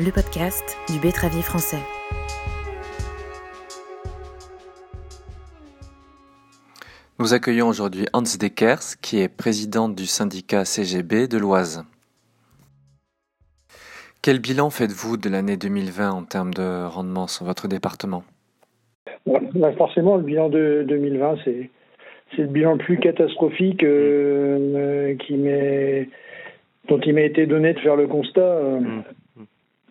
le podcast du Bétravier français. Nous accueillons aujourd'hui Hans Dekers, qui est président du syndicat CGB de l'Oise. Quel bilan faites-vous de l'année 2020 en termes de rendement sur votre département? Bah, Forcément, le bilan de 2020, c'est, le bilan le plus catastrophique euh, qui dont il m'a été donné de faire le constat euh, mmh.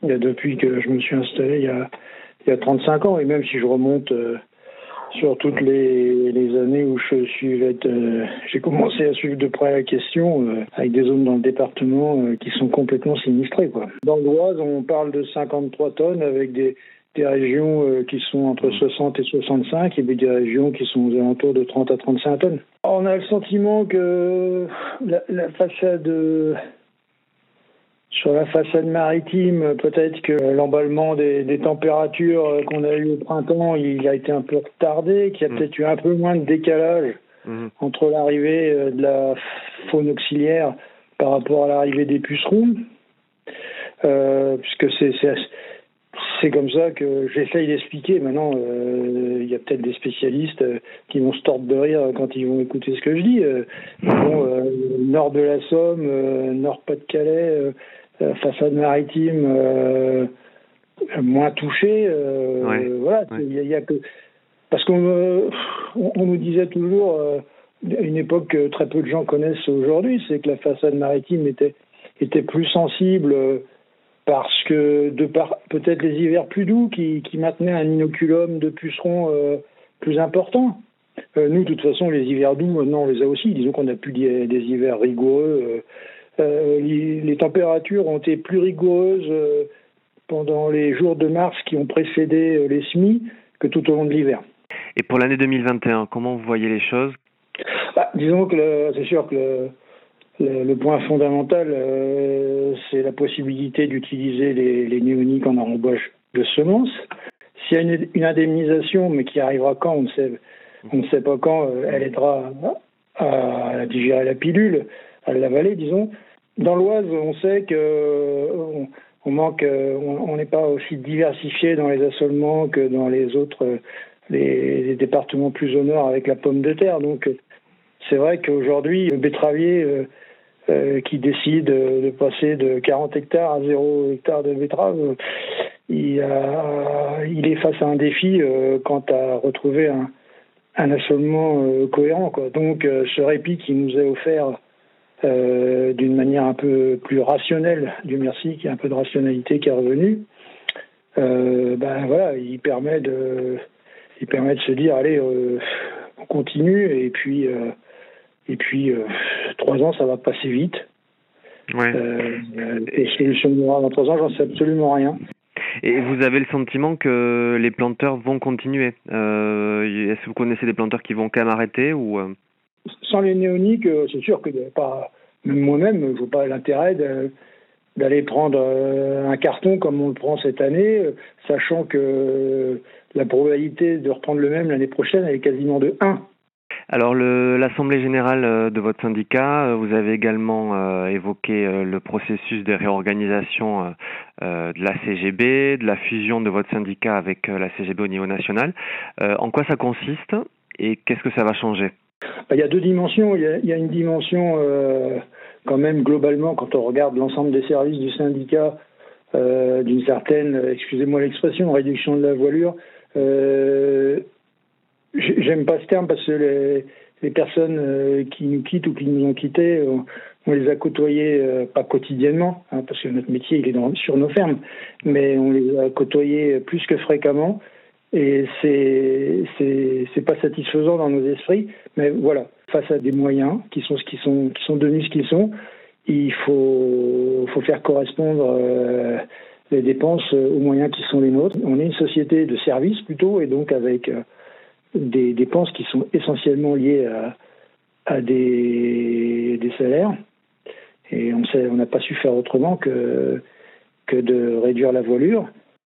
Depuis que je me suis installé il y a, il y a 35 ans. Et même si je remonte euh, sur toutes les, les, années où je suis euh, j'ai commencé à suivre de près la question euh, avec des zones dans le département qui sont complètement sinistrées. Quoi. Dans l'Oise, on parle de 53 tonnes avec des, des régions qui sont entre 60 et 65 et des régions qui sont aux alentours de 30 à 35 tonnes. On a le sentiment que la, la façade sur la façade maritime, peut-être que l'emballement des, températures qu'on a eu au printemps, il a été un peu retardé, qu'il y a mm. peut-être eu un peu moins de décalage mm. entre l'arrivée euh, de la faune auxiliaire par rapport à l'arrivée des pucerons, euh, puisque c'est comme ça que j'essaye d'expliquer. Maintenant, euh, il y a peut-être des spécialistes qui vont se tordre de rire quand ils vont écouter ce que je dis. nord de la Somme, nord Pas-de-Calais, façade maritime euh, moins touchée. Euh, voilà, il y, a que parce qu'on on, nous disait toujours une époque que très peu de gens connaissent aujourd'hui, c'est que la façade maritime était était plus sensible parce que de par peut-être les hivers plus doux qui, qui maintenaient un inoculum de pucerons plus important. nous, de toute façon, les hivers doux, maintenant, on les a aussi. Disons qu'on n'a plus des, des, hivers rigoureux euh, les, températures ont été plus rigoureuses euh, pendant les jours de mars qui ont précédé euh, les semis que tout au long de l'hiver. Et pour l'année 2021, comment vous voyez les choses? Bah, Disons que c'est sûr que le, point fondamental, c'est la possibilité d'utiliser les, les, néoniques en embauche de semences. S'il y a une, indemnisation, mais qui arrivera quand, on ne sait, on ne sait pas quand, elle aidera à, à digérer la pilule, à l'avaler, disons. Dans l'Oise, on sait que on, manque, on n'est pas aussi diversifié dans les assolements que dans les autres, les, départements plus au nord avec la pomme de terre. Donc, c'est vrai qu'aujourd'hui, le betteravier euh, euh, qui décide de passer de 40 hectares à 0 hectare de betterave, il, il, est face à un défi euh, quant à retrouver un, un assolement cohérent. Quoi. Donc, ce répit qui nous est offert euh, d'une manière un peu plus rationnelle, du merci, qu'il y a un peu de rationalité qui est revenue, euh, ben voilà, il permet de, il permet de se dire, allez, euh, on continue, et puis, et puis trois ans, ça va passer vite. Ouais. et solution dans trois ans, j'en sais absolument rien. Et vous avez le sentiment que les planteurs vont continuer? Est-ce que vous connaissez des planteurs qui vont quand même arrêter ou sans les néoniques, euh, c'est sûr que même moi-même, je ne vois pas l'intérêt d'aller prendre euh, un carton comme on le prend cette année, euh, sachant que la probabilité de reprendre le même l'année prochaine, est quasiment de 1. Alors l'Assemblée générale de votre syndicat, vous avez également évoqué le processus de réorganisation de la CGB, de la fusion de votre syndicat avec la CGB au niveau national. en quoi ça consiste et qu'est-ce que ça va changer? Il y a deux dimensions. Il y a, une dimension euh, quand même globalement quand on regarde l'ensemble des services du syndicat euh, d'une certaine, excusez-moi l'expression, réduction de la voilure. Euh, j'aime pas ce terme parce que les, les personnes qui nous quittent ou qui nous ont quittés, on, les a côtoyés pas quotidiennement, hein, parce que notre métier il est dans, sur nos fermes, mais on les a côtoyés plus que fréquemment. Et c'est pas satisfaisant dans nos esprits, mais voilà, face à des moyens qui sont ce sont qui sont devenus ce qu'ils sont, il faut faut faire correspondre euh, les dépenses aux moyens qui sont les nôtres. On est une société de services plutôt, et donc avec euh, des dépenses qui sont essentiellement liées à, des, salaires. Et on on n'a pas su faire autrement que que de réduire la voilure.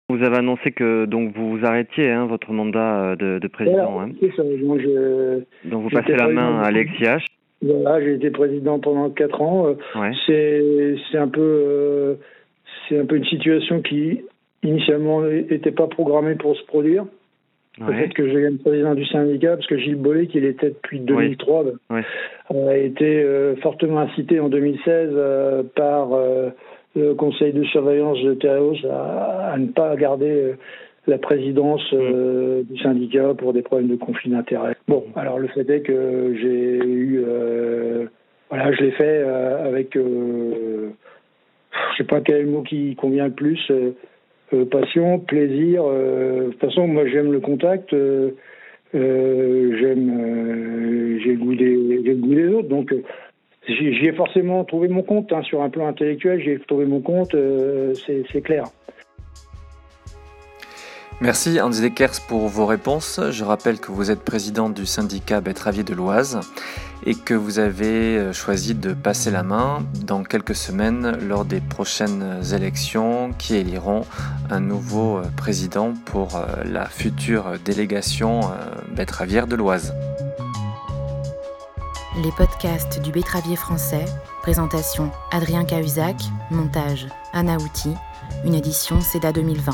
Vous avez annoncé que donc vous vous arrêtiez hein, votre mandat euh, de, président. hein. ça. donc vous passez la main à Alex H. Voilà, j'ai été président pendant quatre ans. Euh, c'est c'est un peu euh, c'est un peu une situation qui initialement n'était pas programmée pour se produire. Peut-être que je devienne président du syndicat, parce que Gilles Bollet, qui l'était depuis 2003, ben, a été euh, fortement incité en 2016 euh, par le conseil de surveillance de Théréos à, ne pas garder la présidence mm. du syndicat pour des problèmes de conflit d'intérêts. Bon, alors le fait est que j'ai eu... voilà, je l'ai fait avec... je sais pas quel mot qui convient le plus euh, passion, plaisir. Euh, de toute façon, moi, j'aime le contact. Euh, j'aime, j'ai le goût des, autres. Donc, j'y ai forcément trouvé mon compte hein, sur un plan intellectuel. J'ai trouvé mon compte. c'est clair. Merci Andy Dekers pour vos réponses. Je rappelle que vous êtes président du syndicat Betteravier de l'Oise et que vous avez euh, choisi de passer la main dans quelques semaines lors des prochaines élections qui éliront un nouveau euh, président pour euh, la future délégation betteravière de l'Oise. Les podcasts du Betteravier français, présentation Adrien Cahuzac, montage Anna Outi, une édition CEDA 2020.